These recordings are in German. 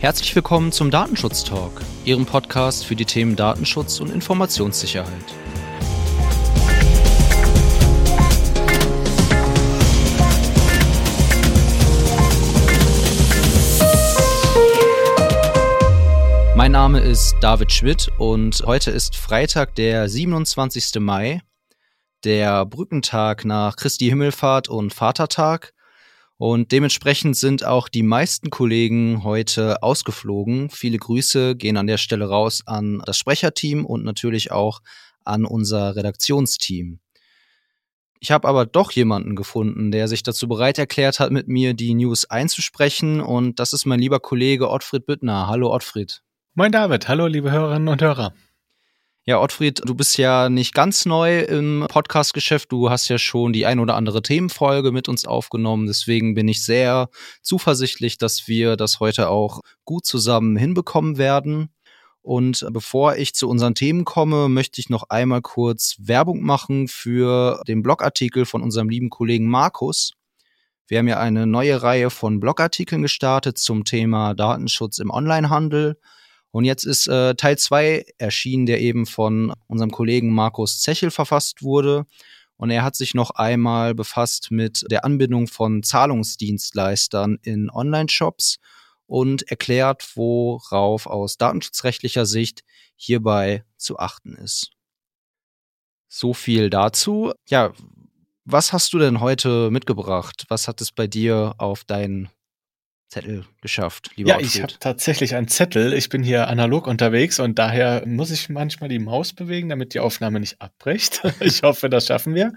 Herzlich willkommen zum Datenschutz Talk, Ihrem Podcast für die Themen Datenschutz und Informationssicherheit. Mein Name ist David Schmidt und heute ist Freitag, der 27. Mai, der Brückentag nach Christi Himmelfahrt und Vatertag. Und dementsprechend sind auch die meisten Kollegen heute ausgeflogen. Viele Grüße gehen an der Stelle raus an das Sprecherteam und natürlich auch an unser Redaktionsteam. Ich habe aber doch jemanden gefunden, der sich dazu bereit erklärt hat, mit mir die News einzusprechen. Und das ist mein lieber Kollege Ottfried Büttner. Hallo Ottfried. Moin David, hallo liebe Hörerinnen und Hörer. Ja, Ottfried, du bist ja nicht ganz neu im Podcast-Geschäft. Du hast ja schon die ein oder andere Themenfolge mit uns aufgenommen. Deswegen bin ich sehr zuversichtlich, dass wir das heute auch gut zusammen hinbekommen werden. Und bevor ich zu unseren Themen komme, möchte ich noch einmal kurz Werbung machen für den Blogartikel von unserem lieben Kollegen Markus. Wir haben ja eine neue Reihe von Blogartikeln gestartet zum Thema Datenschutz im Onlinehandel. Und jetzt ist äh, Teil 2 erschienen, der eben von unserem Kollegen Markus Zechel verfasst wurde. Und er hat sich noch einmal befasst mit der Anbindung von Zahlungsdienstleistern in Online-Shops und erklärt, worauf aus datenschutzrechtlicher Sicht hierbei zu achten ist. So viel dazu. Ja, was hast du denn heute mitgebracht? Was hat es bei dir auf deinen Zettel geschafft, lieber Ja, Outfit. ich habe tatsächlich einen Zettel. Ich bin hier analog unterwegs und daher muss ich manchmal die Maus bewegen, damit die Aufnahme nicht abbricht. ich hoffe, das schaffen wir.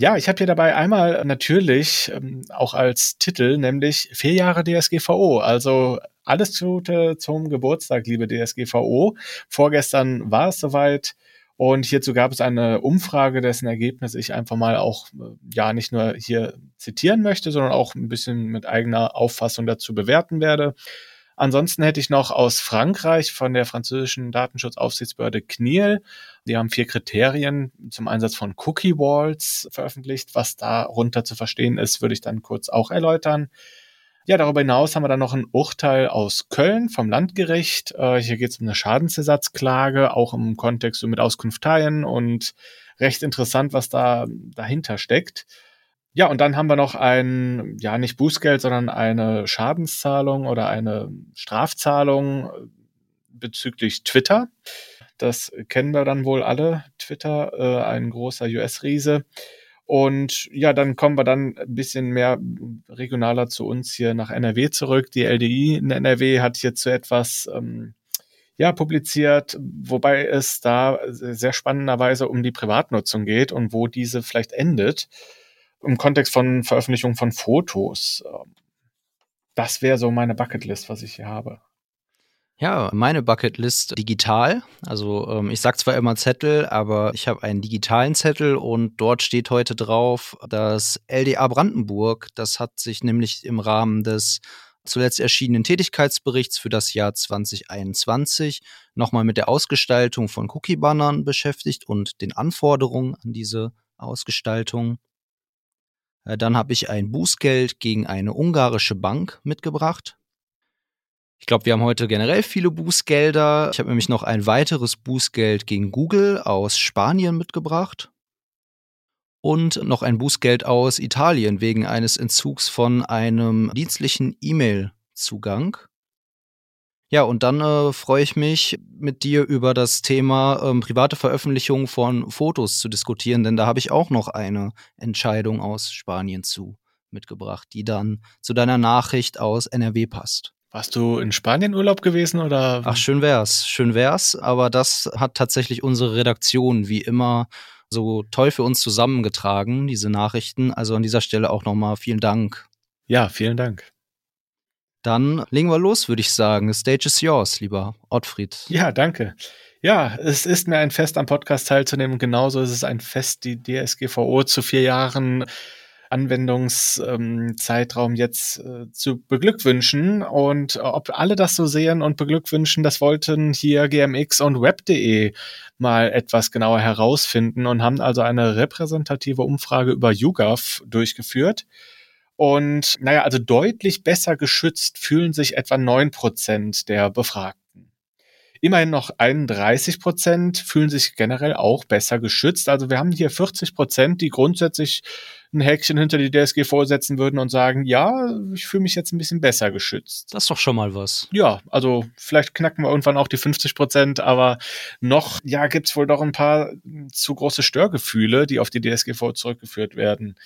Ja, ich habe hier dabei einmal natürlich ähm, auch als Titel, nämlich vier Jahre DSGVO. Also alles Gute zum Geburtstag, liebe DSGVO. Vorgestern war es soweit. Und hierzu gab es eine Umfrage, dessen Ergebnis ich einfach mal auch, äh, ja, nicht nur hier zitieren möchte, sondern auch ein bisschen mit eigener Auffassung dazu bewerten werde. Ansonsten hätte ich noch aus Frankreich von der französischen Datenschutzaufsichtsbehörde CNIL. Die haben vier Kriterien zum Einsatz von Cookie Walls veröffentlicht. Was darunter zu verstehen ist, würde ich dann kurz auch erläutern. Ja, darüber hinaus haben wir dann noch ein Urteil aus Köln vom Landgericht. Äh, hier geht es um eine Schadensersatzklage, auch im Kontext so mit Auskunfteien und recht interessant, was da dahinter steckt. Ja, und dann haben wir noch ein, ja, nicht Bußgeld, sondern eine Schadenszahlung oder eine Strafzahlung bezüglich Twitter. Das kennen wir dann wohl alle. Twitter, äh, ein großer US-Riese. Und ja, dann kommen wir dann ein bisschen mehr regionaler zu uns hier nach NRW zurück. Die LDI in NRW hat hierzu etwas ähm, ja, publiziert, wobei es da sehr spannenderweise um die Privatnutzung geht und wo diese vielleicht endet im Kontext von Veröffentlichung von Fotos. Ähm, das wäre so meine Bucketlist, was ich hier habe. Ja, meine Bucketlist digital. Also ähm, ich sag zwar immer Zettel, aber ich habe einen digitalen Zettel und dort steht heute drauf, dass LDA Brandenburg, das hat sich nämlich im Rahmen des zuletzt erschienenen Tätigkeitsberichts für das Jahr 2021 nochmal mit der Ausgestaltung von Cookie-Bannern beschäftigt und den Anforderungen an diese Ausgestaltung. Äh, dann habe ich ein Bußgeld gegen eine ungarische Bank mitgebracht. Ich glaube, wir haben heute generell viele Bußgelder. Ich habe nämlich noch ein weiteres Bußgeld gegen Google aus Spanien mitgebracht. Und noch ein Bußgeld aus Italien wegen eines Entzugs von einem dienstlichen E-Mail-Zugang. Ja, und dann äh, freue ich mich, mit dir über das Thema ähm, private Veröffentlichung von Fotos zu diskutieren, denn da habe ich auch noch eine Entscheidung aus Spanien zu mitgebracht, die dann zu deiner Nachricht aus NRW passt. Warst du in Spanien Urlaub gewesen oder? Ach, schön wär's, schön wär's, aber das hat tatsächlich unsere Redaktion wie immer so toll für uns zusammengetragen, diese Nachrichten. Also an dieser Stelle auch nochmal vielen Dank. Ja, vielen Dank. Dann legen wir los, würde ich sagen. The stage is yours, lieber Ottfried. Ja, danke. Ja, es ist mir ein Fest, am Podcast teilzunehmen. Genauso ist es ein Fest, die DSGVO zu vier Jahren Anwendungszeitraum jetzt äh, zu beglückwünschen. Und ob alle das so sehen und beglückwünschen, das wollten hier GMX und Web.de mal etwas genauer herausfinden und haben also eine repräsentative Umfrage über YouGov durchgeführt. Und naja, also deutlich besser geschützt fühlen sich etwa neun Prozent der Befragten. Immerhin noch 31 Prozent fühlen sich generell auch besser geschützt. Also wir haben hier 40 Prozent, die grundsätzlich ein Häkchen hinter die DSG vorsetzen würden und sagen, ja, ich fühle mich jetzt ein bisschen besser geschützt. Das ist doch schon mal was. Ja, also vielleicht knacken wir irgendwann auch die 50 Prozent, aber noch, ja, gibt's wohl doch ein paar zu große Störgefühle, die auf die DSGV zurückgeführt werden.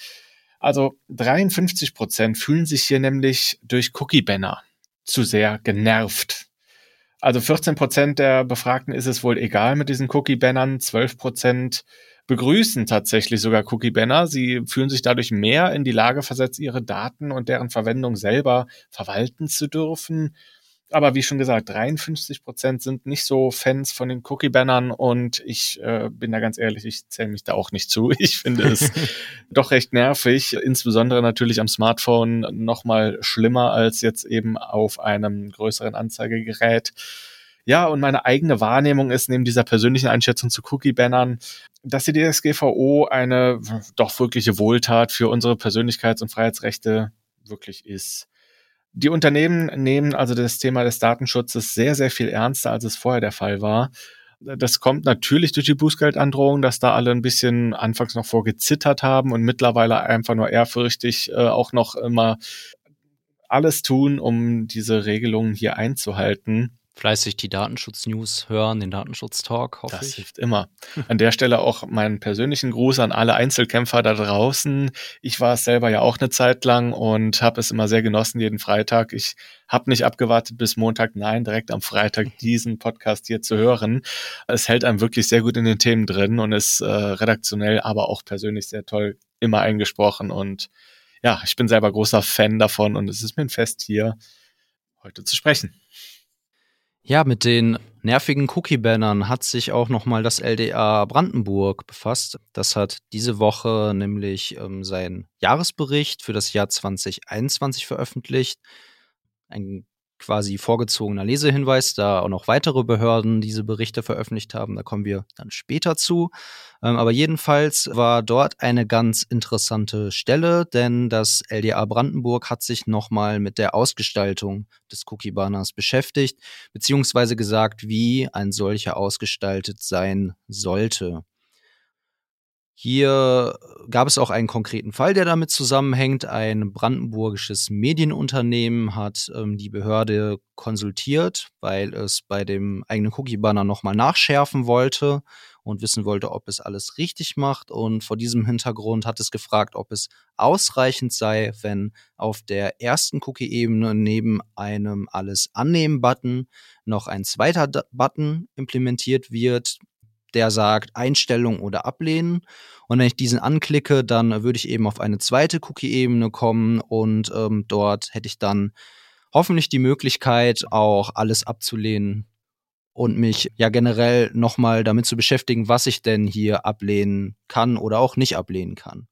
Also 53 Prozent fühlen sich hier nämlich durch Cookie-Banner zu sehr genervt. Also 14 Prozent der Befragten ist es wohl egal mit diesen Cookie-Bannern. 12 Prozent begrüßen tatsächlich sogar Cookie-Banner. Sie fühlen sich dadurch mehr in die Lage versetzt, ihre Daten und deren Verwendung selber verwalten zu dürfen. Aber wie schon gesagt, 53 Prozent sind nicht so Fans von den Cookie-Bannern und ich äh, bin da ganz ehrlich, ich zähle mich da auch nicht zu. Ich finde es doch recht nervig, insbesondere natürlich am Smartphone noch mal schlimmer als jetzt eben auf einem größeren Anzeigegerät. Ja, und meine eigene Wahrnehmung ist neben dieser persönlichen Einschätzung zu Cookie-Bannern, dass die DSGVO eine doch wirkliche Wohltat für unsere Persönlichkeits- und Freiheitsrechte wirklich ist. Die Unternehmen nehmen also das Thema des Datenschutzes sehr, sehr viel ernster, als es vorher der Fall war. Das kommt natürlich durch die Bußgeldandrohung, dass da alle ein bisschen anfangs noch vorgezittert haben und mittlerweile einfach nur ehrfürchtig äh, auch noch immer alles tun, um diese Regelungen hier einzuhalten fleißig die Datenschutz-News hören, den Datenschutz-Talk, hoffe das ich. Das hilft immer. An der Stelle auch meinen persönlichen Gruß an alle Einzelkämpfer da draußen. Ich war es selber ja auch eine Zeit lang und habe es immer sehr genossen, jeden Freitag. Ich habe nicht abgewartet bis Montag, nein, direkt am Freitag diesen Podcast hier zu hören. Es hält einem wirklich sehr gut in den Themen drin und ist äh, redaktionell, aber auch persönlich sehr toll immer eingesprochen. Und ja, ich bin selber großer Fan davon und es ist mir ein Fest hier heute zu sprechen. Ja, mit den nervigen Cookie-Bannern hat sich auch nochmal das LDA Brandenburg befasst. Das hat diese Woche nämlich ähm, seinen Jahresbericht für das Jahr 2021 veröffentlicht. Ein quasi vorgezogener Lesehinweis, da auch noch weitere Behörden diese Berichte veröffentlicht haben. Da kommen wir dann später zu. Ähm, aber jedenfalls war dort eine ganz interessante Stelle, denn das LDA Brandenburg hat sich nochmal mit der Ausgestaltung des Cookie-Banners beschäftigt, beziehungsweise gesagt, wie ein solcher ausgestaltet sein sollte. Hier gab es auch einen konkreten Fall, der damit zusammenhängt. Ein brandenburgisches Medienunternehmen hat ähm, die Behörde konsultiert, weil es bei dem eigenen Cookie-Banner nochmal nachschärfen wollte und wissen wollte, ob es alles richtig macht. Und vor diesem Hintergrund hat es gefragt, ob es ausreichend sei, wenn auf der ersten Cookie-Ebene neben einem Alles annehmen-Button noch ein zweiter Button implementiert wird, der sagt Einstellung oder ablehnen. Und wenn ich diesen anklicke, dann würde ich eben auf eine zweite Cookie-Ebene kommen und ähm, dort hätte ich dann hoffentlich die Möglichkeit, auch alles abzulehnen und mich ja generell nochmal damit zu beschäftigen, was ich denn hier ablehnen kann oder auch nicht ablehnen kann.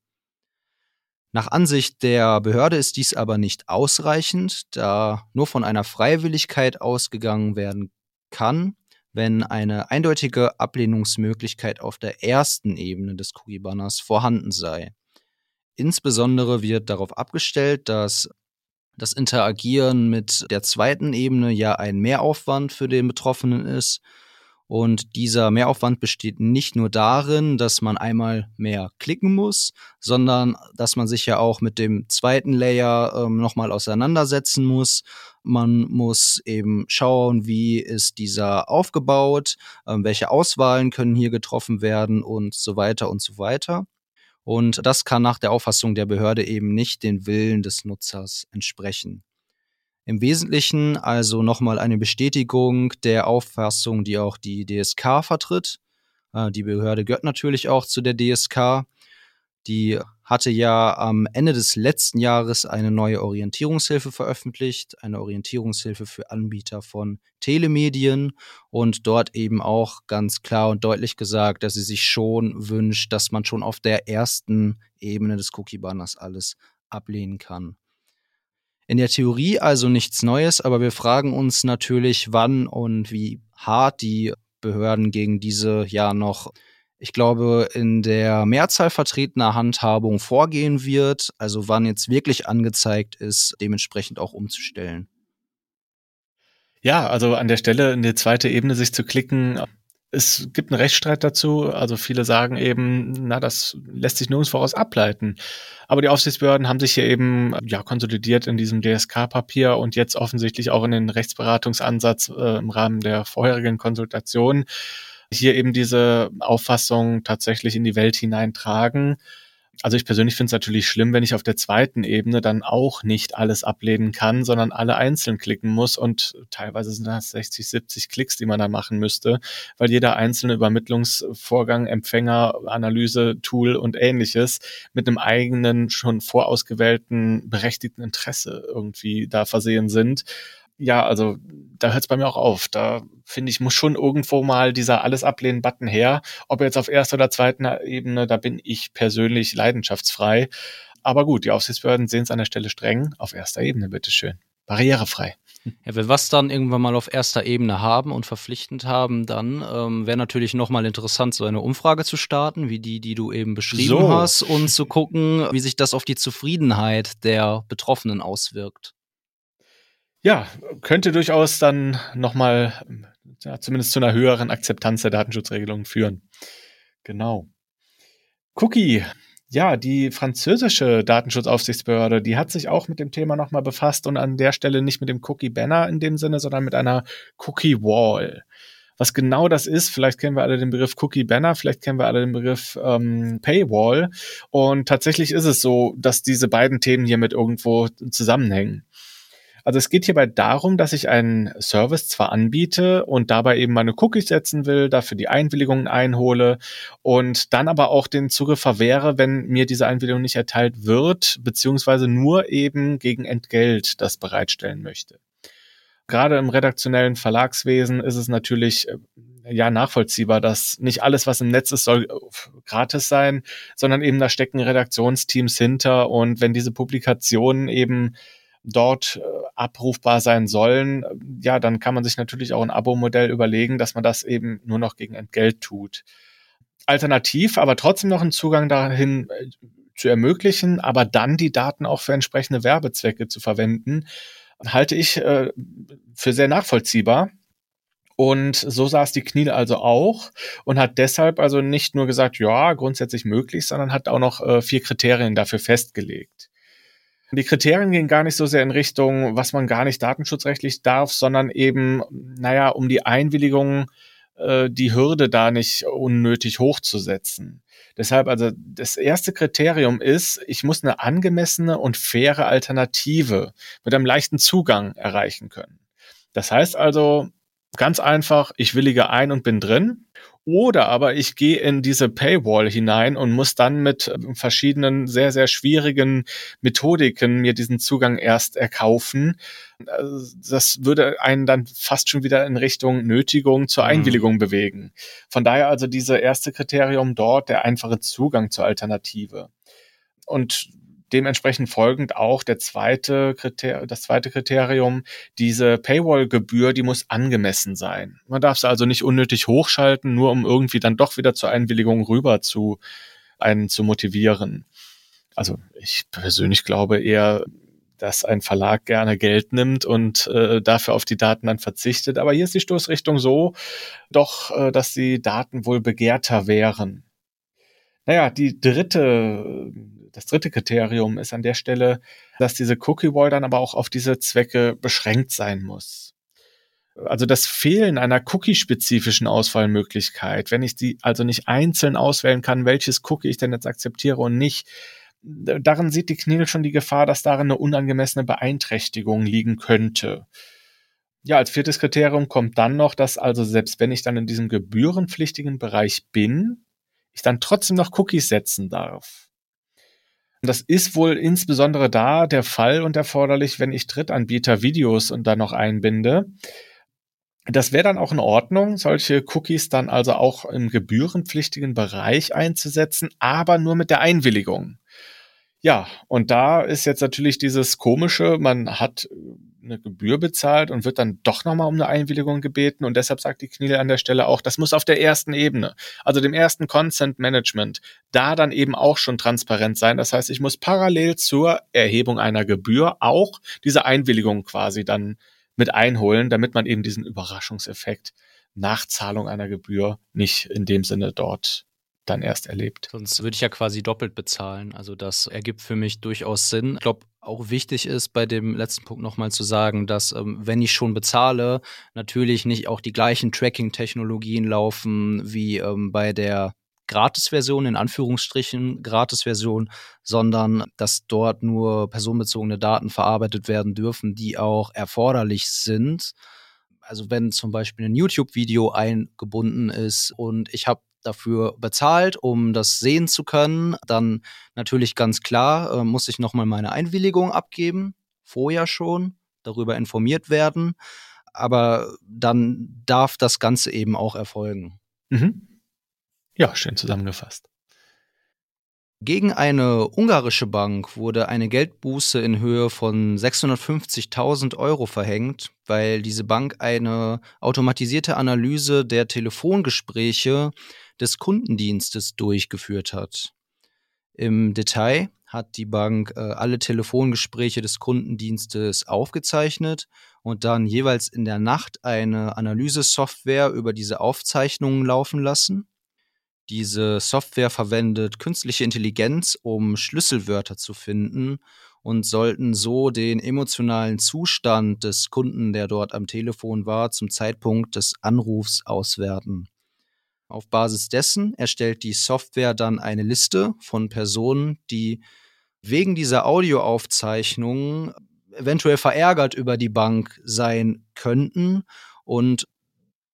Nach Ansicht der Behörde ist dies aber nicht ausreichend, da nur von einer Freiwilligkeit ausgegangen werden kann wenn eine eindeutige Ablehnungsmöglichkeit auf der ersten Ebene des Cookie-Banners vorhanden sei. Insbesondere wird darauf abgestellt, dass das Interagieren mit der zweiten Ebene ja ein Mehraufwand für den Betroffenen ist und dieser Mehraufwand besteht nicht nur darin, dass man einmal mehr klicken muss, sondern dass man sich ja auch mit dem zweiten Layer ähm, nochmal auseinandersetzen muss. Man muss eben schauen, wie ist dieser aufgebaut, ähm, welche Auswahlen können hier getroffen werden und so weiter und so weiter. Und das kann nach der Auffassung der Behörde eben nicht den Willen des Nutzers entsprechen. Im Wesentlichen also nochmal eine Bestätigung der Auffassung, die auch die DSK vertritt. Äh, die Behörde gehört natürlich auch zu der DSK. Die hatte ja am Ende des letzten Jahres eine neue Orientierungshilfe veröffentlicht, eine Orientierungshilfe für Anbieter von Telemedien und dort eben auch ganz klar und deutlich gesagt, dass sie sich schon wünscht, dass man schon auf der ersten Ebene des Cookie-Banners alles ablehnen kann. In der Theorie also nichts Neues, aber wir fragen uns natürlich, wann und wie hart die Behörden gegen diese ja noch ich glaube, in der Mehrzahl vertretener Handhabung vorgehen wird, also wann jetzt wirklich angezeigt ist, dementsprechend auch umzustellen. Ja, also an der Stelle in die zweite Ebene sich zu klicken, es gibt einen Rechtsstreit dazu. Also viele sagen eben, na, das lässt sich nirgends voraus ableiten. Aber die Aufsichtsbehörden haben sich hier eben ja konsolidiert in diesem DSK-Papier und jetzt offensichtlich auch in den Rechtsberatungsansatz äh, im Rahmen der vorherigen Konsultation hier eben diese Auffassung tatsächlich in die Welt hineintragen. Also ich persönlich finde es natürlich schlimm, wenn ich auf der zweiten Ebene dann auch nicht alles ablehnen kann, sondern alle einzeln klicken muss und teilweise sind das 60, 70 Klicks, die man da machen müsste, weil jeder einzelne Übermittlungsvorgang, Empfänger, Analyse, Tool und ähnliches mit einem eigenen, schon vorausgewählten, berechtigten Interesse irgendwie da versehen sind ja, also da hört es bei mir auch auf. Da finde ich, muss schon irgendwo mal dieser alles ablehnen Button her. Ob jetzt auf erster oder zweiten Ebene, da bin ich persönlich leidenschaftsfrei. Aber gut, die Aufsichtsbehörden sehen es an der Stelle streng. Auf erster Ebene, bitteschön. Barrierefrei. Ja, wenn wir was dann irgendwann mal auf erster Ebene haben und verpflichtend haben, dann ähm, wäre natürlich nochmal interessant, so eine Umfrage zu starten, wie die, die du eben beschrieben so. hast, und zu gucken, wie sich das auf die Zufriedenheit der Betroffenen auswirkt ja, könnte durchaus dann nochmal, ja, zumindest zu einer höheren Akzeptanz der Datenschutzregelungen führen. Genau. Cookie. Ja, die französische Datenschutzaufsichtsbehörde, die hat sich auch mit dem Thema nochmal befasst und an der Stelle nicht mit dem Cookie Banner in dem Sinne, sondern mit einer Cookie Wall. Was genau das ist, vielleicht kennen wir alle den Begriff Cookie Banner, vielleicht kennen wir alle den Begriff ähm, Paywall. Und tatsächlich ist es so, dass diese beiden Themen hier mit irgendwo zusammenhängen. Also es geht hierbei darum, dass ich einen Service zwar anbiete und dabei eben meine Cookies setzen will, dafür die Einwilligungen einhole und dann aber auch den Zugriff verwehre, wenn mir diese Einwilligung nicht erteilt wird, beziehungsweise nur eben gegen Entgelt das bereitstellen möchte. Gerade im redaktionellen Verlagswesen ist es natürlich äh, ja nachvollziehbar, dass nicht alles, was im Netz ist, soll äh, gratis sein, sondern eben da stecken Redaktionsteams hinter und wenn diese Publikationen eben dort äh, abrufbar sein sollen, ja, dann kann man sich natürlich auch ein Abo-Modell überlegen, dass man das eben nur noch gegen Entgelt tut. Alternativ, aber trotzdem noch einen Zugang dahin äh, zu ermöglichen, aber dann die Daten auch für entsprechende Werbezwecke zu verwenden, halte ich äh, für sehr nachvollziehbar. Und so saß die Knie also auch und hat deshalb also nicht nur gesagt, ja, grundsätzlich möglich, sondern hat auch noch äh, vier Kriterien dafür festgelegt. Die Kriterien gehen gar nicht so sehr in Richtung, was man gar nicht datenschutzrechtlich darf, sondern eben, naja, um die Einwilligung, äh, die Hürde da nicht unnötig hochzusetzen. Deshalb also das erste Kriterium ist, ich muss eine angemessene und faire Alternative mit einem leichten Zugang erreichen können. Das heißt also ganz einfach, ich willige ein und bin drin oder aber ich gehe in diese Paywall hinein und muss dann mit äh, verschiedenen sehr, sehr schwierigen Methodiken mir diesen Zugang erst erkaufen. Das würde einen dann fast schon wieder in Richtung Nötigung zur mhm. Einwilligung mhm. bewegen. Von daher also diese erste Kriterium dort, der einfache Zugang zur Alternative. Und dementsprechend folgend auch der zweite Kriter das zweite Kriterium, diese Paywall-Gebühr, die muss angemessen sein. Man darf sie also nicht unnötig hochschalten, nur um irgendwie dann doch wieder zur Einwilligung rüber zu einen zu motivieren. Also ich persönlich glaube eher, dass ein Verlag gerne Geld nimmt und äh, dafür auf die Daten dann verzichtet. Aber hier ist die Stoßrichtung so, doch, äh, dass die Daten wohl begehrter wären. Naja, die dritte das dritte Kriterium ist an der Stelle, dass diese Cookie Wall dann aber auch auf diese Zwecke beschränkt sein muss. Also das Fehlen einer cookie-spezifischen Auswahlmöglichkeit, wenn ich die also nicht einzeln auswählen kann, welches Cookie ich denn jetzt akzeptiere und nicht, darin sieht die Knil schon die Gefahr, dass darin eine unangemessene Beeinträchtigung liegen könnte. Ja, als viertes Kriterium kommt dann noch, dass also selbst wenn ich dann in diesem gebührenpflichtigen Bereich bin, ich dann trotzdem noch Cookies setzen darf. Das ist wohl insbesondere da der Fall und erforderlich, wenn ich Drittanbieter Videos und dann noch einbinde. Das wäre dann auch in Ordnung, solche Cookies dann also auch im gebührenpflichtigen Bereich einzusetzen, aber nur mit der Einwilligung. Ja, und da ist jetzt natürlich dieses komische, man hat eine Gebühr bezahlt und wird dann doch nochmal um eine Einwilligung gebeten. Und deshalb sagt die Kniel an der Stelle auch, das muss auf der ersten Ebene, also dem ersten Consent Management, da dann eben auch schon transparent sein. Das heißt, ich muss parallel zur Erhebung einer Gebühr auch diese Einwilligung quasi dann mit einholen, damit man eben diesen Überraschungseffekt nach Zahlung einer Gebühr nicht in dem Sinne dort dann erst erlebt. Sonst würde ich ja quasi doppelt bezahlen. Also das ergibt für mich durchaus Sinn. Ich glaube, auch wichtig ist bei dem letzten Punkt nochmal zu sagen, dass ähm, wenn ich schon bezahle, natürlich nicht auch die gleichen Tracking-Technologien laufen wie ähm, bei der Gratis-Version, in Anführungsstrichen Gratis-Version, sondern dass dort nur personenbezogene Daten verarbeitet werden dürfen, die auch erforderlich sind. Also wenn zum Beispiel ein YouTube-Video eingebunden ist und ich habe dafür bezahlt, um das sehen zu können, dann natürlich ganz klar, äh, muss ich nochmal meine Einwilligung abgeben, vorher schon, darüber informiert werden, aber dann darf das Ganze eben auch erfolgen. Mhm. Ja, schön zusammengefasst. Gegen eine ungarische Bank wurde eine Geldbuße in Höhe von 650.000 Euro verhängt, weil diese Bank eine automatisierte Analyse der Telefongespräche des Kundendienstes durchgeführt hat. Im Detail hat die Bank äh, alle Telefongespräche des Kundendienstes aufgezeichnet und dann jeweils in der Nacht eine Analysesoftware über diese Aufzeichnungen laufen lassen. Diese Software verwendet künstliche Intelligenz, um Schlüsselwörter zu finden und sollten so den emotionalen Zustand des Kunden, der dort am Telefon war, zum Zeitpunkt des Anrufs auswerten. Auf Basis dessen erstellt die Software dann eine Liste von Personen, die wegen dieser Audioaufzeichnungen eventuell verärgert über die Bank sein könnten. Und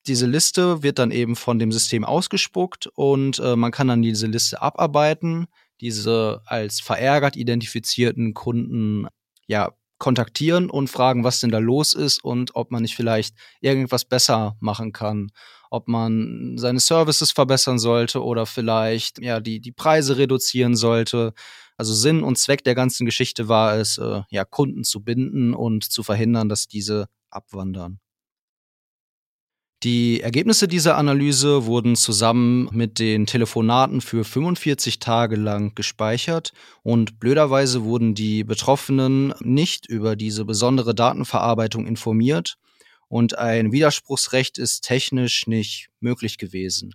diese Liste wird dann eben von dem System ausgespuckt und äh, man kann dann diese Liste abarbeiten, diese als verärgert identifizierten Kunden ja kontaktieren und fragen, was denn da los ist und ob man nicht vielleicht irgendwas besser machen kann ob man seine Services verbessern sollte oder vielleicht ja die, die Preise reduzieren sollte. Also Sinn und Zweck der ganzen Geschichte war es, äh, ja, Kunden zu binden und zu verhindern, dass diese abwandern. Die Ergebnisse dieser Analyse wurden zusammen mit den Telefonaten für 45 Tage lang gespeichert und blöderweise wurden die Betroffenen nicht über diese besondere Datenverarbeitung informiert und ein Widerspruchsrecht ist technisch nicht möglich gewesen.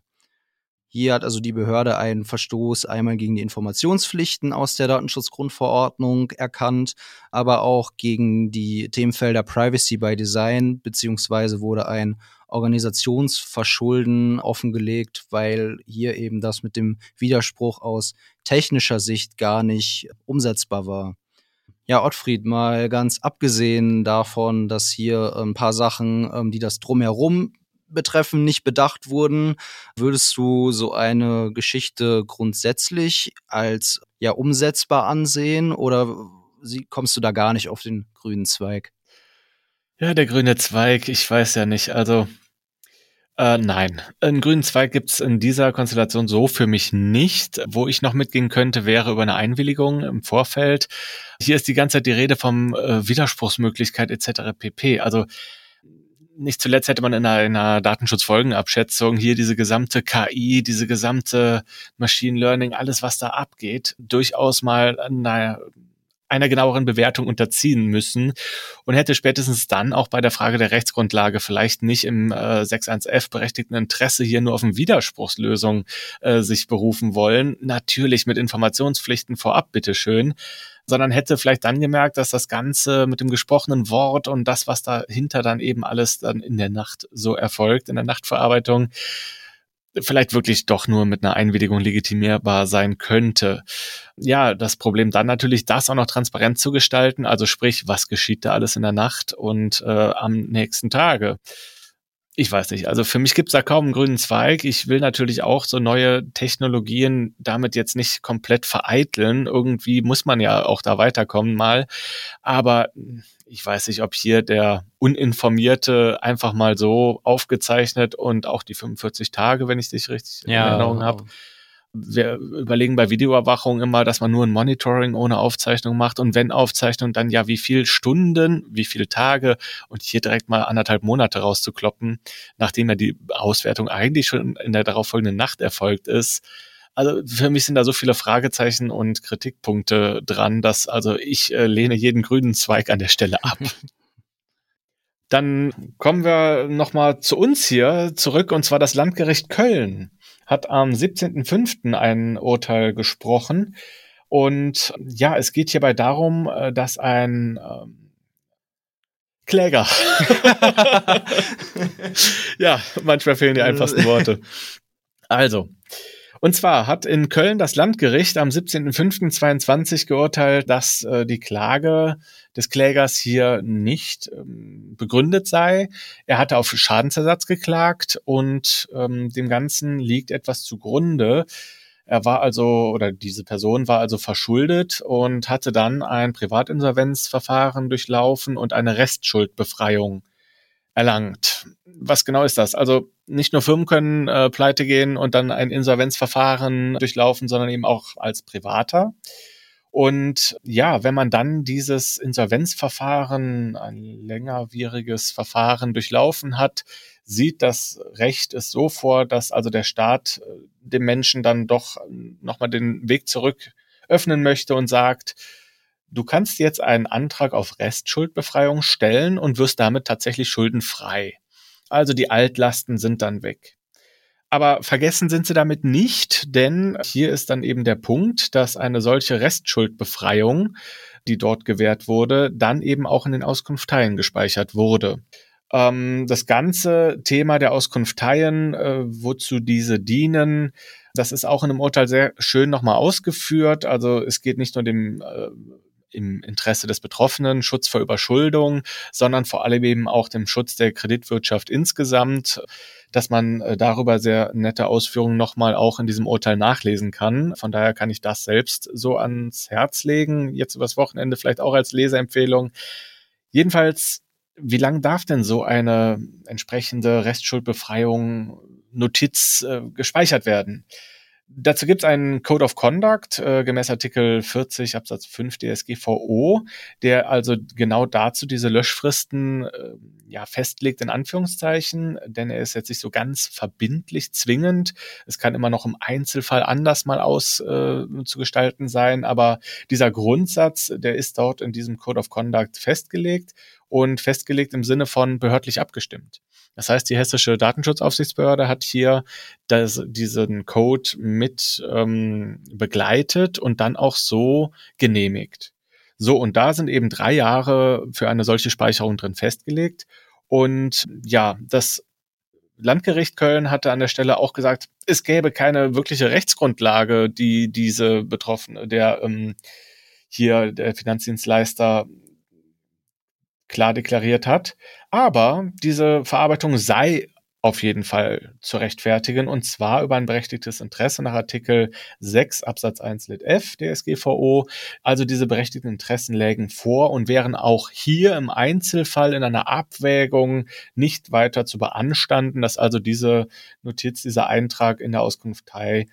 Hier hat also die Behörde einen Verstoß einmal gegen die Informationspflichten aus der Datenschutzgrundverordnung erkannt, aber auch gegen die Themenfelder Privacy by Design, beziehungsweise wurde ein Organisationsverschulden offengelegt, weil hier eben das mit dem Widerspruch aus technischer Sicht gar nicht umsetzbar war. Ja, Ottfried, mal ganz abgesehen davon, dass hier ein paar Sachen, ähm, die das drumherum betreffen, nicht bedacht wurden, würdest du so eine Geschichte grundsätzlich als ja umsetzbar ansehen oder kommst du da gar nicht auf den grünen Zweig? Ja, der grüne Zweig, ich weiß ja nicht. Also äh, nein, einen grünen Zweig gibt's in dieser Konstellation so für mich nicht. Wo ich noch mitgehen könnte, wäre über eine Einwilligung im Vorfeld. Hier ist die ganze Zeit die Rede vom äh, Widerspruchsmöglichkeit etc. pp. Also nicht zuletzt hätte man in einer, in einer Datenschutzfolgenabschätzung hier diese gesamte KI, diese gesamte Machine Learning, alles was da abgeht, durchaus mal naja, einer genaueren Bewertung unterziehen müssen und hätte spätestens dann auch bei der Frage der Rechtsgrundlage vielleicht nicht im äh, 6.1f berechtigten Interesse hier nur auf eine Widerspruchslösung äh, sich berufen wollen. Natürlich mit Informationspflichten vorab, bitteschön sondern hätte vielleicht dann gemerkt, dass das Ganze mit dem gesprochenen Wort und das, was dahinter dann eben alles dann in der Nacht so erfolgt, in der Nachtverarbeitung, vielleicht wirklich doch nur mit einer Einwilligung legitimierbar sein könnte. Ja, das Problem dann natürlich, das auch noch transparent zu gestalten, also sprich, was geschieht da alles in der Nacht und äh, am nächsten Tage. Ich weiß nicht, also für mich gibt's da kaum einen grünen Zweig. Ich will natürlich auch so neue Technologien damit jetzt nicht komplett vereiteln. Irgendwie muss man ja auch da weiterkommen mal. Aber ich weiß nicht, ob hier der Uninformierte einfach mal so aufgezeichnet und auch die 45 Tage, wenn ich dich richtig ja, in Erinnerung habe, wir überlegen bei Videoüberwachung immer, dass man nur ein Monitoring ohne Aufzeichnung macht und wenn Aufzeichnung, dann ja wie viel Stunden, wie viele Tage und hier direkt mal anderthalb Monate rauszukloppen, nachdem ja die Auswertung eigentlich schon in der darauffolgenden Nacht erfolgt ist. Also für mich sind da so viele Fragezeichen und Kritikpunkte dran, dass also ich äh, lehne jeden grünen Zweig an der Stelle ab. Dann kommen wir nochmal zu uns hier zurück, und zwar das Landgericht Köln hat am 17.05. ein Urteil gesprochen. Und ja, es geht hierbei darum, äh, dass ein ähm, Kläger. ja, manchmal fehlen die einfachsten Worte. Also, und zwar hat in Köln das Landgericht am 17.05.22 geurteilt, dass äh, die Klage des Klägers hier nicht ähm, begründet sei. Er hatte auf Schadensersatz geklagt und ähm, dem Ganzen liegt etwas zugrunde. Er war also, oder diese Person war also verschuldet und hatte dann ein Privatinsolvenzverfahren durchlaufen und eine Restschuldbefreiung erlangt. Was genau ist das? Also nicht nur Firmen können äh, pleite gehen und dann ein Insolvenzverfahren durchlaufen, sondern eben auch als Privater. Und ja, wenn man dann dieses Insolvenzverfahren, ein längerwieriges Verfahren durchlaufen hat, sieht das Recht es so vor, dass also der Staat äh, dem Menschen dann doch nochmal den Weg zurück öffnen möchte und sagt, Du kannst jetzt einen Antrag auf Restschuldbefreiung stellen und wirst damit tatsächlich schuldenfrei. Also die Altlasten sind dann weg. Aber vergessen sind sie damit nicht, denn hier ist dann eben der Punkt, dass eine solche Restschuldbefreiung, die dort gewährt wurde, dann eben auch in den Auskunfteien gespeichert wurde. Ähm, das ganze Thema der Auskunfteien, äh, wozu diese dienen, das ist auch in einem Urteil sehr schön nochmal ausgeführt. Also es geht nicht nur dem äh, im Interesse des Betroffenen, Schutz vor Überschuldung, sondern vor allem eben auch dem Schutz der Kreditwirtschaft insgesamt, dass man äh, darüber sehr nette Ausführungen nochmal auch in diesem Urteil nachlesen kann. Von daher kann ich das selbst so ans Herz legen, jetzt übers Wochenende vielleicht auch als Leseempfehlung. Jedenfalls, wie lang darf denn so eine entsprechende Restschuldbefreiung Notiz äh, gespeichert werden? Dazu gibt es einen Code of Conduct äh, gemäß Artikel 40 Absatz 5 DSGVO, der also genau dazu diese Löschfristen äh, ja festlegt in Anführungszeichen, denn er ist jetzt nicht so ganz verbindlich zwingend. Es kann immer noch im Einzelfall anders mal aus äh, zu gestalten sein, aber dieser Grundsatz, der ist dort in diesem Code of Conduct festgelegt und festgelegt im Sinne von behördlich abgestimmt. Das heißt, die hessische Datenschutzaufsichtsbehörde hat hier das, diesen Code mit ähm, begleitet und dann auch so genehmigt. So, und da sind eben drei Jahre für eine solche Speicherung drin festgelegt. Und ja, das Landgericht Köln hatte an der Stelle auch gesagt, es gäbe keine wirkliche Rechtsgrundlage, die diese Betroffene, der ähm, hier der Finanzdienstleister klar deklariert hat. Aber diese Verarbeitung sei auf jeden Fall zu rechtfertigen und zwar über ein berechtigtes Interesse nach Artikel 6 Absatz 1 Lit F DSGVO. Also diese berechtigten Interessen lägen vor und wären auch hier im Einzelfall in einer Abwägung nicht weiter zu beanstanden, dass also diese Notiz, dieser Eintrag in der Auskunftei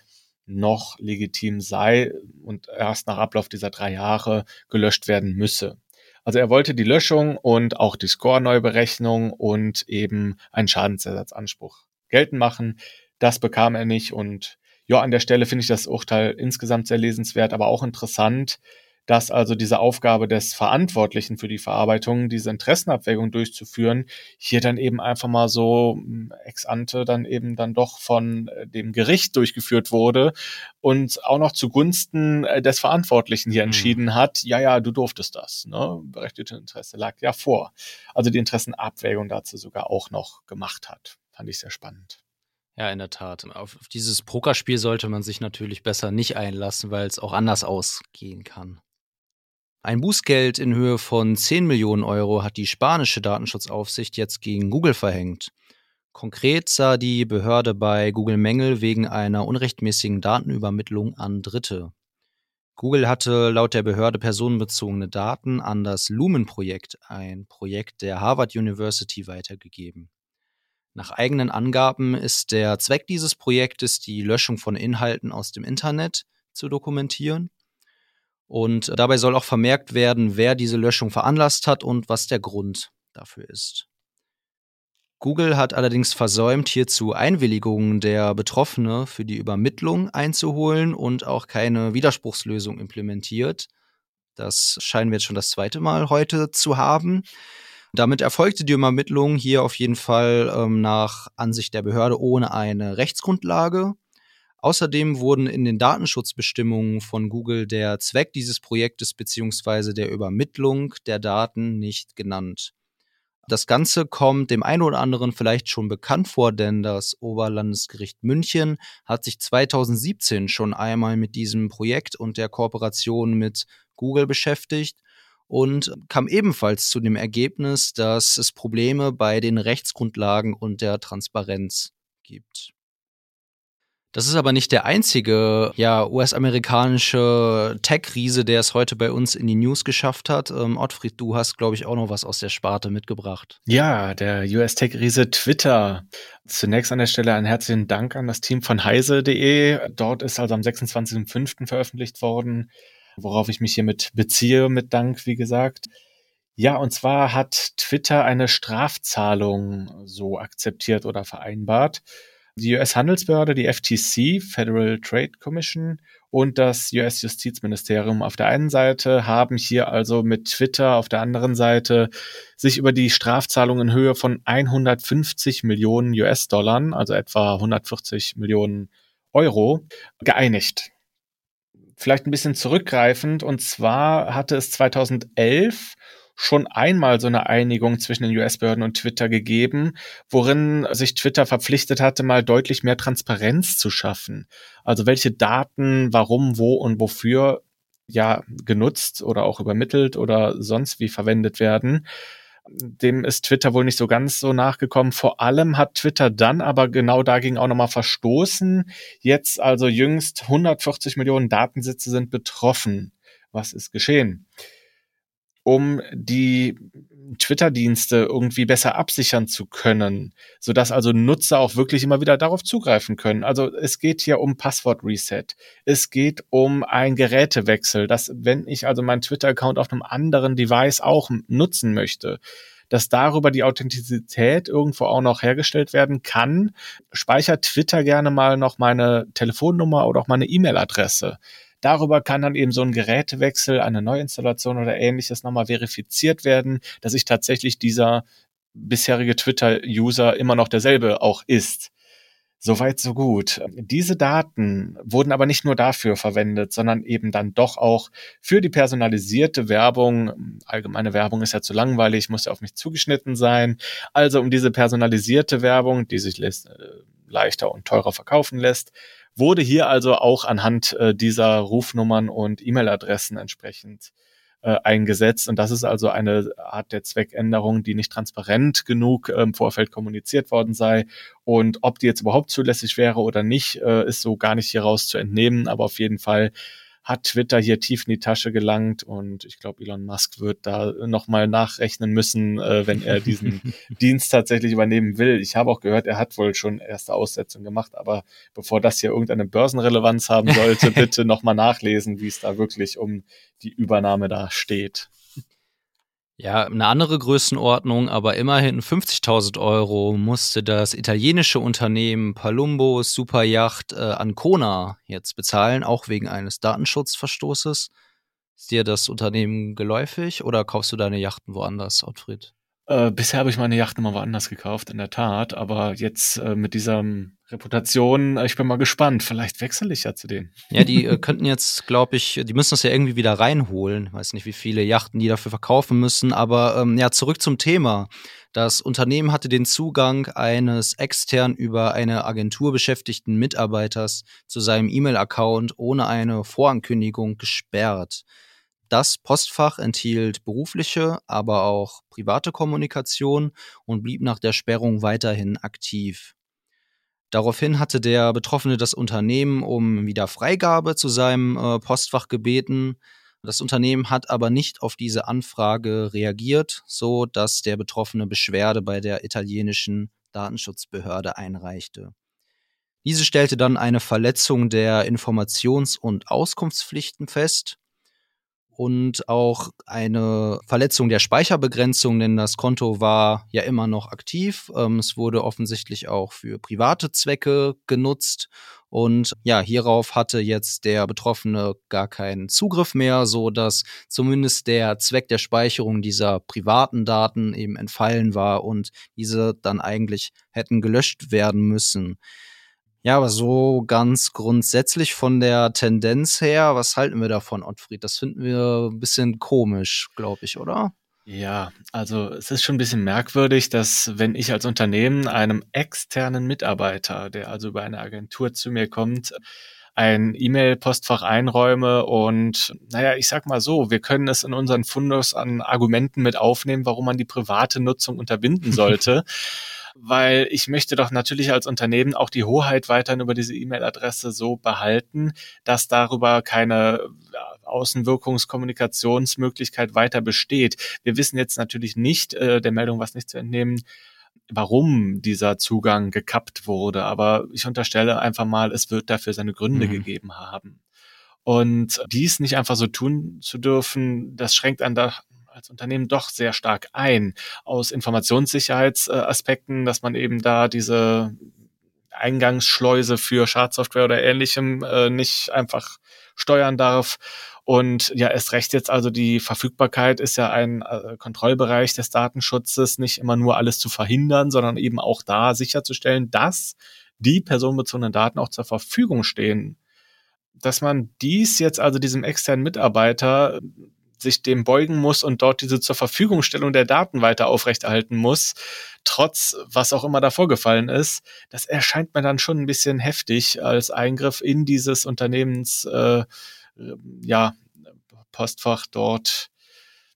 noch legitim sei und erst nach Ablauf dieser drei Jahre gelöscht werden müsse. Also er wollte die Löschung und auch die Score-Neuberechnung und eben einen Schadensersatzanspruch geltend machen. Das bekam er nicht und ja, an der Stelle finde ich das Urteil insgesamt sehr lesenswert, aber auch interessant, dass also diese Aufgabe des Verantwortlichen für die Verarbeitung, diese Interessenabwägung durchzuführen, hier dann eben einfach mal so hm, ex ante dann eben dann doch von äh, dem Gericht durchgeführt wurde und auch noch zugunsten äh, des Verantwortlichen hier mhm. entschieden hat, ja, ja, du durftest das, ne? Berechtigte Interesse lag ja vor. Also die Interessenabwägung dazu sogar auch noch gemacht hat. Fand ich sehr spannend. Ja, in der Tat. Auf, auf dieses Pokerspiel sollte man sich natürlich besser nicht einlassen, weil es auch anders ausgehen kann. Ein Bußgeld in Höhe von 10 Millionen Euro hat die spanische Datenschutzaufsicht jetzt gegen Google verhängt. Konkret sah die Behörde bei Google Mängel wegen einer unrechtmäßigen Datenübermittlung an Dritte. Google hatte laut der Behörde personenbezogene Daten an das Lumen-Projekt, ein Projekt der Harvard University, weitergegeben. Nach eigenen Angaben ist der Zweck dieses Projektes, die Löschung von Inhalten aus dem Internet zu dokumentieren. Und dabei soll auch vermerkt werden, wer diese Löschung veranlasst hat und was der Grund dafür ist. Google hat allerdings versäumt, hierzu Einwilligungen der Betroffene für die Übermittlung einzuholen und auch keine Widerspruchslösung implementiert. Das scheinen wir jetzt schon das zweite Mal heute zu haben. Damit erfolgte die Übermittlung hier auf jeden Fall ähm, nach Ansicht der Behörde ohne eine Rechtsgrundlage. Außerdem wurden in den Datenschutzbestimmungen von Google der Zweck dieses Projektes bzw. der Übermittlung der Daten nicht genannt. Das Ganze kommt dem einen oder anderen vielleicht schon bekannt vor, denn das Oberlandesgericht München hat sich 2017 schon einmal mit diesem Projekt und der Kooperation mit Google beschäftigt und kam ebenfalls zu dem Ergebnis, dass es Probleme bei den Rechtsgrundlagen und der Transparenz gibt. Das ist aber nicht der einzige ja, US-amerikanische Tech-Riese, der es heute bei uns in die News geschafft hat. Ähm, Ottfried, du hast, glaube ich, auch noch was aus der Sparte mitgebracht. Ja, der US-Tech-Riese Twitter. Zunächst an der Stelle einen herzlichen Dank an das Team von heise.de. Dort ist also am 26.05. veröffentlicht worden, worauf ich mich hiermit beziehe, mit Dank, wie gesagt. Ja, und zwar hat Twitter eine Strafzahlung so akzeptiert oder vereinbart. Die US-Handelsbehörde, die FTC, Federal Trade Commission, und das US-Justizministerium auf der einen Seite haben hier also mit Twitter auf der anderen Seite sich über die Strafzahlung in Höhe von 150 Millionen US-Dollar, also etwa 140 Millionen Euro, geeinigt. Vielleicht ein bisschen zurückgreifend, und zwar hatte es 2011 schon einmal so eine Einigung zwischen den US-Behörden und Twitter gegeben, worin sich Twitter verpflichtet hatte, mal deutlich mehr Transparenz zu schaffen. Also welche Daten, warum, wo und wofür ja genutzt oder auch übermittelt oder sonst wie verwendet werden. Dem ist Twitter wohl nicht so ganz so nachgekommen. Vor allem hat Twitter dann aber genau dagegen auch nochmal verstoßen. Jetzt also jüngst 140 Millionen Datensätze sind betroffen. Was ist geschehen? Um die Twitter-Dienste irgendwie besser absichern zu können, sodass also Nutzer auch wirklich immer wieder darauf zugreifen können. Also es geht hier um Passwort-Reset. Es geht um ein Gerätewechsel, dass wenn ich also meinen Twitter-Account auf einem anderen Device auch nutzen möchte, dass darüber die Authentizität irgendwo auch noch hergestellt werden kann, speichert Twitter gerne mal noch meine Telefonnummer oder auch meine E-Mail-Adresse. Darüber kann dann eben so ein Gerätewechsel, eine Neuinstallation oder ähnliches nochmal verifiziert werden, dass sich tatsächlich dieser bisherige Twitter-User immer noch derselbe auch ist. Soweit, so gut. Diese Daten wurden aber nicht nur dafür verwendet, sondern eben dann doch auch für die personalisierte Werbung. Allgemeine Werbung ist ja zu langweilig, muss ja auf mich zugeschnitten sein. Also um diese personalisierte Werbung, die sich äh, leichter und teurer verkaufen lässt, wurde hier also auch anhand äh, dieser Rufnummern und E-Mail-Adressen entsprechend äh, eingesetzt. Und das ist also eine Art der Zweckänderung, die nicht transparent genug äh, im Vorfeld kommuniziert worden sei. Und ob die jetzt überhaupt zulässig wäre oder nicht, äh, ist so gar nicht hieraus zu entnehmen. Aber auf jeden Fall hat Twitter hier tief in die Tasche gelangt und ich glaube, Elon Musk wird da nochmal nachrechnen müssen, äh, wenn er diesen Dienst tatsächlich übernehmen will. Ich habe auch gehört, er hat wohl schon erste Aussetzungen gemacht, aber bevor das hier irgendeine Börsenrelevanz haben sollte, bitte nochmal nachlesen, wie es da wirklich um die Übernahme da steht. Ja, eine andere Größenordnung, aber immerhin 50.000 Euro musste das italienische Unternehmen Palumbo Superyacht äh, Ancona jetzt bezahlen, auch wegen eines Datenschutzverstoßes. Ist dir das Unternehmen geläufig oder kaufst du deine Yachten woanders, Ottfried? Äh, bisher habe ich meine Yachten mal woanders gekauft, in der Tat, aber jetzt äh, mit dieser Reputation, äh, ich bin mal gespannt. Vielleicht wechsle ich ja zu denen. Ja, die äh, könnten jetzt, glaube ich, die müssen das ja irgendwie wieder reinholen. Ich weiß nicht, wie viele Yachten die dafür verkaufen müssen. Aber ähm, ja, zurück zum Thema. Das Unternehmen hatte den Zugang eines extern über eine Agentur beschäftigten Mitarbeiters zu seinem E-Mail-Account ohne eine Vorankündigung gesperrt. Das Postfach enthielt berufliche, aber auch private Kommunikation und blieb nach der Sperrung weiterhin aktiv. Daraufhin hatte der Betroffene das Unternehmen um wieder Freigabe zu seinem äh, Postfach gebeten. Das Unternehmen hat aber nicht auf diese Anfrage reagiert, so dass der Betroffene Beschwerde bei der italienischen Datenschutzbehörde einreichte. Diese stellte dann eine Verletzung der Informations- und Auskunftspflichten fest und auch eine Verletzung der Speicherbegrenzung, denn das Konto war ja immer noch aktiv. Ähm, es wurde offensichtlich auch für private Zwecke genutzt und ja, hierauf hatte jetzt der Betroffene gar keinen Zugriff mehr, so dass zumindest der Zweck der Speicherung dieser privaten Daten eben entfallen war und diese dann eigentlich hätten gelöscht werden müssen. Ja, aber so ganz grundsätzlich von der Tendenz her, was halten wir davon, Ottfried? Das finden wir ein bisschen komisch, glaube ich, oder? Ja, also es ist schon ein bisschen merkwürdig, dass wenn ich als Unternehmen einem externen Mitarbeiter, der also über eine Agentur zu mir kommt, ein E-Mail-Postfach einräume und naja, ich sag mal so, wir können es in unseren Fundus an Argumenten mit aufnehmen, warum man die private Nutzung unterbinden sollte. Weil ich möchte doch natürlich als Unternehmen auch die Hoheit weiterhin über diese E-Mail-Adresse so behalten, dass darüber keine Außenwirkungskommunikationsmöglichkeit weiter besteht. Wir wissen jetzt natürlich nicht, äh, der Meldung was nicht zu entnehmen, warum dieser Zugang gekappt wurde, aber ich unterstelle einfach mal, es wird dafür seine Gründe mhm. gegeben haben. Und dies nicht einfach so tun zu dürfen, das schränkt einen da als Unternehmen doch sehr stark ein aus Informationssicherheitsaspekten, dass man eben da diese Eingangsschleuse für Schadsoftware oder ähnlichem äh, nicht einfach steuern darf. Und ja, erst recht jetzt also die Verfügbarkeit ist ja ein äh, Kontrollbereich des Datenschutzes, nicht immer nur alles zu verhindern, sondern eben auch da sicherzustellen, dass die personenbezogenen Daten auch zur Verfügung stehen. Dass man dies jetzt also diesem externen Mitarbeiter sich dem beugen muss und dort diese zur Verfügungstellung der Daten weiter aufrechterhalten muss, trotz was auch immer da vorgefallen ist, das erscheint mir dann schon ein bisschen heftig als Eingriff in dieses Unternehmens, äh, ja, Postfach dort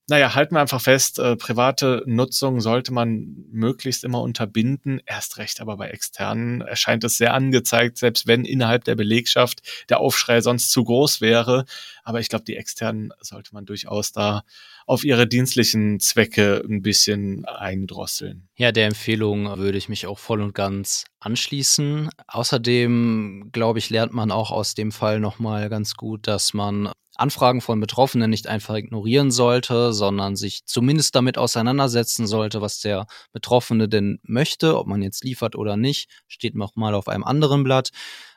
naja, halten wir einfach fest, äh, private Nutzung sollte man möglichst immer unterbinden. Erst recht aber bei externen erscheint es sehr angezeigt, selbst wenn innerhalb der Belegschaft der Aufschrei sonst zu groß wäre. Aber ich glaube, die externen sollte man durchaus da auf ihre dienstlichen Zwecke ein bisschen eindrosseln. Ja, der Empfehlung würde ich mich auch voll und ganz anschließen. Außerdem, glaube ich, lernt man auch aus dem Fall nochmal ganz gut, dass man Anfragen von Betroffenen nicht einfach ignorieren sollte, sondern sich zumindest damit auseinandersetzen sollte, was der Betroffene denn möchte, ob man jetzt liefert oder nicht, steht noch mal auf einem anderen Blatt.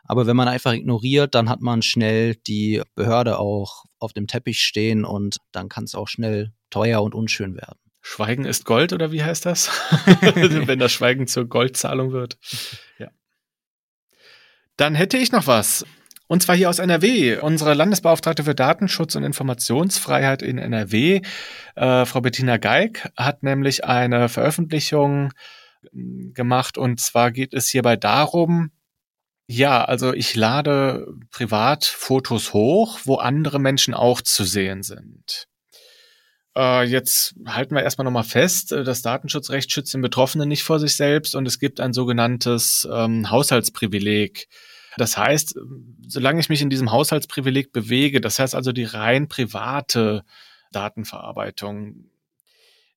Aber wenn man einfach ignoriert, dann hat man schnell die Behörde auch auf dem Teppich stehen und dann kann es auch schnell teuer und unschön werden. Schweigen ist Gold oder wie heißt das? wenn das Schweigen zur Goldzahlung wird. Ja. Dann hätte ich noch was. Und zwar hier aus NRW. Unsere Landesbeauftragte für Datenschutz und Informationsfreiheit in NRW, äh, Frau Bettina Geig, hat nämlich eine Veröffentlichung ähm, gemacht. Und zwar geht es hierbei darum, ja, also ich lade privat Fotos hoch, wo andere Menschen auch zu sehen sind. Äh, jetzt halten wir erstmal nochmal fest, äh, das Datenschutzrecht schützt den Betroffenen nicht vor sich selbst und es gibt ein sogenanntes ähm, Haushaltsprivileg. Das heißt, solange ich mich in diesem Haushaltsprivileg bewege, das heißt also die rein private Datenverarbeitung,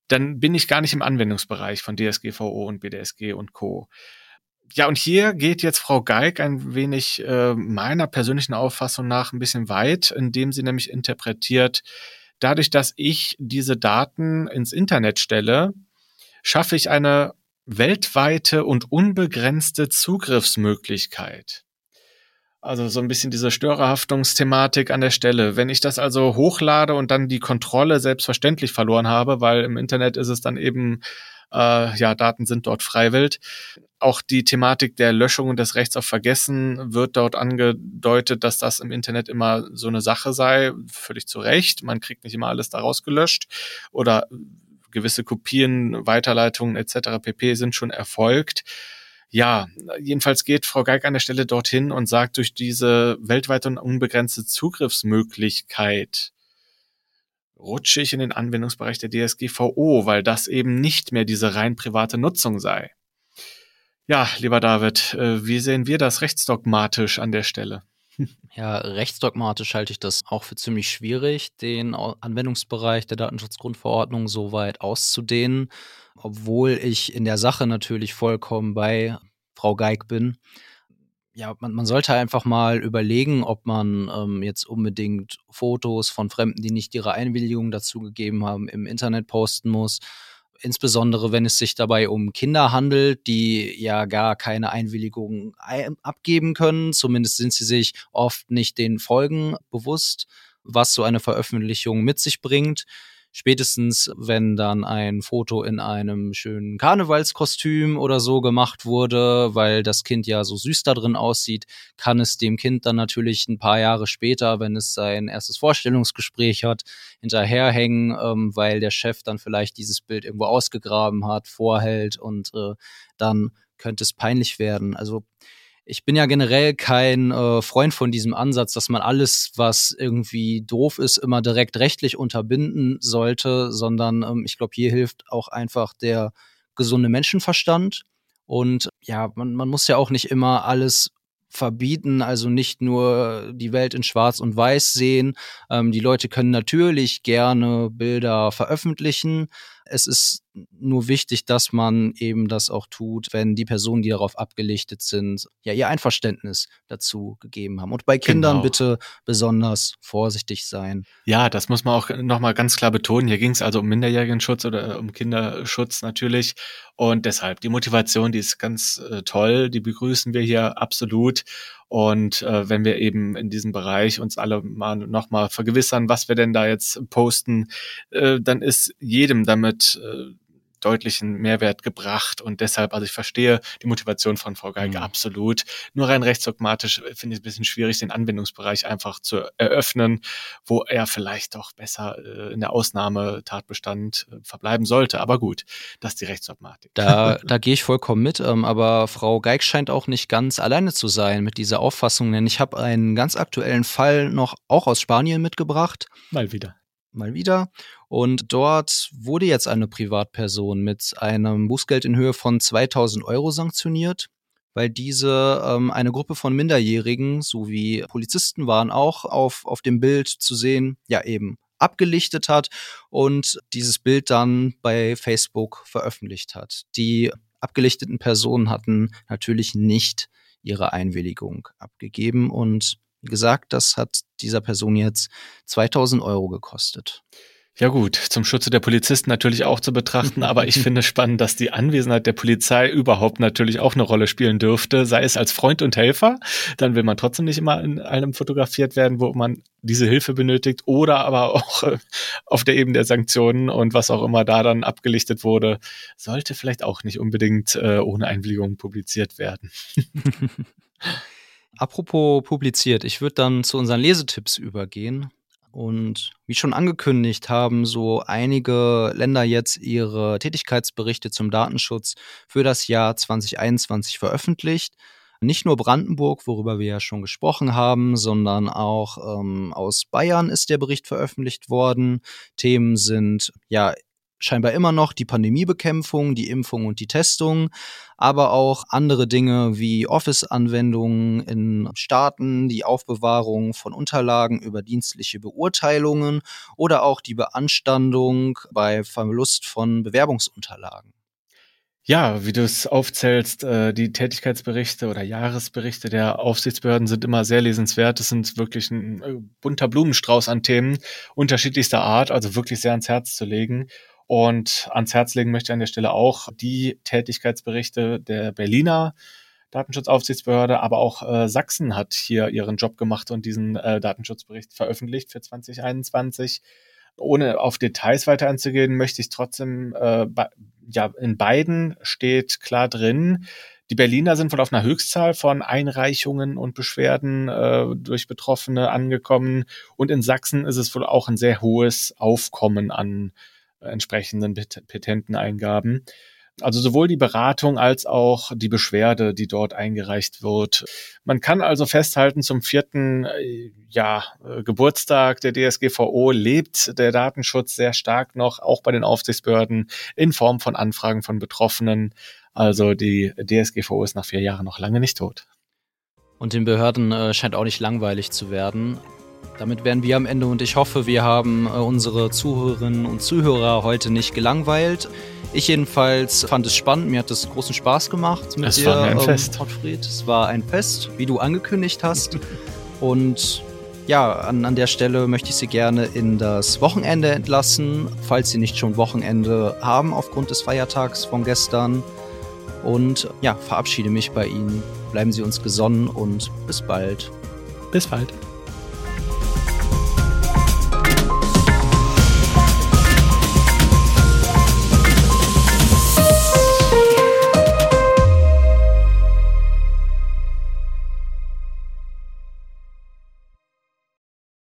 dann bin ich gar nicht im Anwendungsbereich von DSGVO und BDSG und Co. Ja, und hier geht jetzt Frau Geig ein wenig äh, meiner persönlichen Auffassung nach ein bisschen weit, indem sie nämlich interpretiert, dadurch, dass ich diese Daten ins Internet stelle, schaffe ich eine weltweite und unbegrenzte Zugriffsmöglichkeit. Also so ein bisschen diese Störerhaftungsthematik an der Stelle. Wenn ich das also hochlade und dann die Kontrolle selbstverständlich verloren habe, weil im Internet ist es dann eben, äh, ja, Daten sind dort freiwillig. Auch die Thematik der Löschung und des Rechts auf Vergessen wird dort angedeutet, dass das im Internet immer so eine Sache sei. Völlig zu Recht. Man kriegt nicht immer alles daraus gelöscht oder gewisse Kopien, Weiterleitungen etc. pp. sind schon erfolgt ja, jedenfalls geht Frau Geig an der Stelle dorthin und sagt, durch diese weltweite und unbegrenzte Zugriffsmöglichkeit rutsche ich in den Anwendungsbereich der DSGVO, weil das eben nicht mehr diese rein private Nutzung sei. Ja, lieber David, äh, wie sehen wir das rechtsdogmatisch an der Stelle? Ja, rechtsdogmatisch halte ich das auch für ziemlich schwierig, den Anwendungsbereich der Datenschutzgrundverordnung so weit auszudehnen, obwohl ich in der Sache natürlich vollkommen bei Frau Geig bin. Ja, man, man sollte einfach mal überlegen, ob man ähm, jetzt unbedingt Fotos von Fremden, die nicht ihre Einwilligung dazu gegeben haben, im Internet posten muss insbesondere wenn es sich dabei um Kinder handelt, die ja gar keine Einwilligung abgeben können. Zumindest sind sie sich oft nicht den Folgen bewusst, was so eine Veröffentlichung mit sich bringt. Spätestens, wenn dann ein Foto in einem schönen Karnevalskostüm oder so gemacht wurde, weil das Kind ja so süß da drin aussieht, kann es dem Kind dann natürlich ein paar Jahre später, wenn es sein erstes Vorstellungsgespräch hat, hinterherhängen, ähm, weil der Chef dann vielleicht dieses Bild irgendwo ausgegraben hat, vorhält und äh, dann könnte es peinlich werden. Also ich bin ja generell kein äh, Freund von diesem Ansatz, dass man alles, was irgendwie doof ist, immer direkt rechtlich unterbinden sollte, sondern ähm, ich glaube, hier hilft auch einfach der gesunde Menschenverstand. Und ja, man, man muss ja auch nicht immer alles verbieten, also nicht nur die Welt in Schwarz und Weiß sehen. Ähm, die Leute können natürlich gerne Bilder veröffentlichen, es ist nur wichtig, dass man eben das auch tut, wenn die Personen, die darauf abgelichtet sind, ja ihr Einverständnis dazu gegeben haben. Und bei Kindern genau. bitte besonders vorsichtig sein. Ja, das muss man auch nochmal ganz klar betonen. Hier ging es also um Minderjährigenschutz oder um Kinderschutz natürlich. Und deshalb die Motivation, die ist ganz äh, toll. Die begrüßen wir hier absolut. Und äh, wenn wir eben in diesem Bereich uns alle mal nochmal vergewissern, was wir denn da jetzt posten, äh, dann ist jedem damit äh, deutlichen Mehrwert gebracht und deshalb, also ich verstehe die Motivation von Frau Geige mhm. absolut. Nur rein rechtsdogmatisch finde ich es ein bisschen schwierig, den Anwendungsbereich einfach zu eröffnen, wo er vielleicht doch besser äh, in der Ausnahmetatbestand äh, verbleiben sollte. Aber gut, das ist die Rechtsdogmatik. Da, da gehe ich vollkommen mit, ähm, aber Frau Geig scheint auch nicht ganz alleine zu sein mit dieser Auffassung, denn ich habe einen ganz aktuellen Fall noch auch aus Spanien mitgebracht. Mal wieder mal wieder. Und dort wurde jetzt eine Privatperson mit einem Bußgeld in Höhe von 2000 Euro sanktioniert, weil diese ähm, eine Gruppe von Minderjährigen sowie Polizisten waren auch auf, auf dem Bild zu sehen, ja eben abgelichtet hat und dieses Bild dann bei Facebook veröffentlicht hat. Die abgelichteten Personen hatten natürlich nicht ihre Einwilligung abgegeben und gesagt, das hat dieser Person jetzt 2000 Euro gekostet. Ja gut, zum Schutze der Polizisten natürlich auch zu betrachten, aber ich finde spannend, dass die Anwesenheit der Polizei überhaupt natürlich auch eine Rolle spielen dürfte, sei es als Freund und Helfer, dann will man trotzdem nicht immer in einem fotografiert werden, wo man diese Hilfe benötigt oder aber auch äh, auf der Ebene der Sanktionen und was auch immer da dann abgelichtet wurde, sollte vielleicht auch nicht unbedingt äh, ohne Einwilligung publiziert werden. Apropos publiziert, ich würde dann zu unseren Lesetipps übergehen. Und wie schon angekündigt, haben so einige Länder jetzt ihre Tätigkeitsberichte zum Datenschutz für das Jahr 2021 veröffentlicht. Nicht nur Brandenburg, worüber wir ja schon gesprochen haben, sondern auch ähm, aus Bayern ist der Bericht veröffentlicht worden. Themen sind ja scheinbar immer noch die Pandemiebekämpfung, die Impfung und die Testung, aber auch andere Dinge wie Office-Anwendungen in Staaten, die Aufbewahrung von Unterlagen über dienstliche Beurteilungen oder auch die Beanstandung bei Verlust von Bewerbungsunterlagen. Ja, wie du es aufzählst, äh, die Tätigkeitsberichte oder Jahresberichte der Aufsichtsbehörden sind immer sehr lesenswert. Es sind wirklich ein äh, bunter Blumenstrauß an Themen unterschiedlichster Art, also wirklich sehr ans Herz zu legen. Und ans Herz legen möchte an der Stelle auch die Tätigkeitsberichte der Berliner Datenschutzaufsichtsbehörde, aber auch äh, Sachsen hat hier ihren Job gemacht und diesen äh, Datenschutzbericht veröffentlicht für 2021. Ohne auf Details weiter einzugehen, möchte ich trotzdem, äh, ja, in beiden steht klar drin, die Berliner sind wohl auf einer Höchstzahl von Einreichungen und Beschwerden äh, durch Betroffene angekommen und in Sachsen ist es wohl auch ein sehr hohes Aufkommen an entsprechenden Petenteneingaben. Also sowohl die Beratung als auch die Beschwerde, die dort eingereicht wird. Man kann also festhalten, zum vierten äh, ja, äh, Geburtstag der DSGVO lebt der Datenschutz sehr stark noch, auch bei den Aufsichtsbehörden, in Form von Anfragen von Betroffenen. Also die DSGVO ist nach vier Jahren noch lange nicht tot. Und den Behörden äh, scheint auch nicht langweilig zu werden. Damit wären wir am Ende und ich hoffe, wir haben äh, unsere Zuhörerinnen und Zuhörer heute nicht gelangweilt. Ich jedenfalls fand es spannend, mir hat es großen Spaß gemacht mit es dir, war ein ähm, Fest. Gottfried. Es war ein Fest, wie du angekündigt hast. und ja, an, an der Stelle möchte ich Sie gerne in das Wochenende entlassen, falls Sie nicht schon Wochenende haben aufgrund des Feiertags von gestern. Und ja, verabschiede mich bei Ihnen. Bleiben Sie uns gesonnen und bis bald. Bis bald.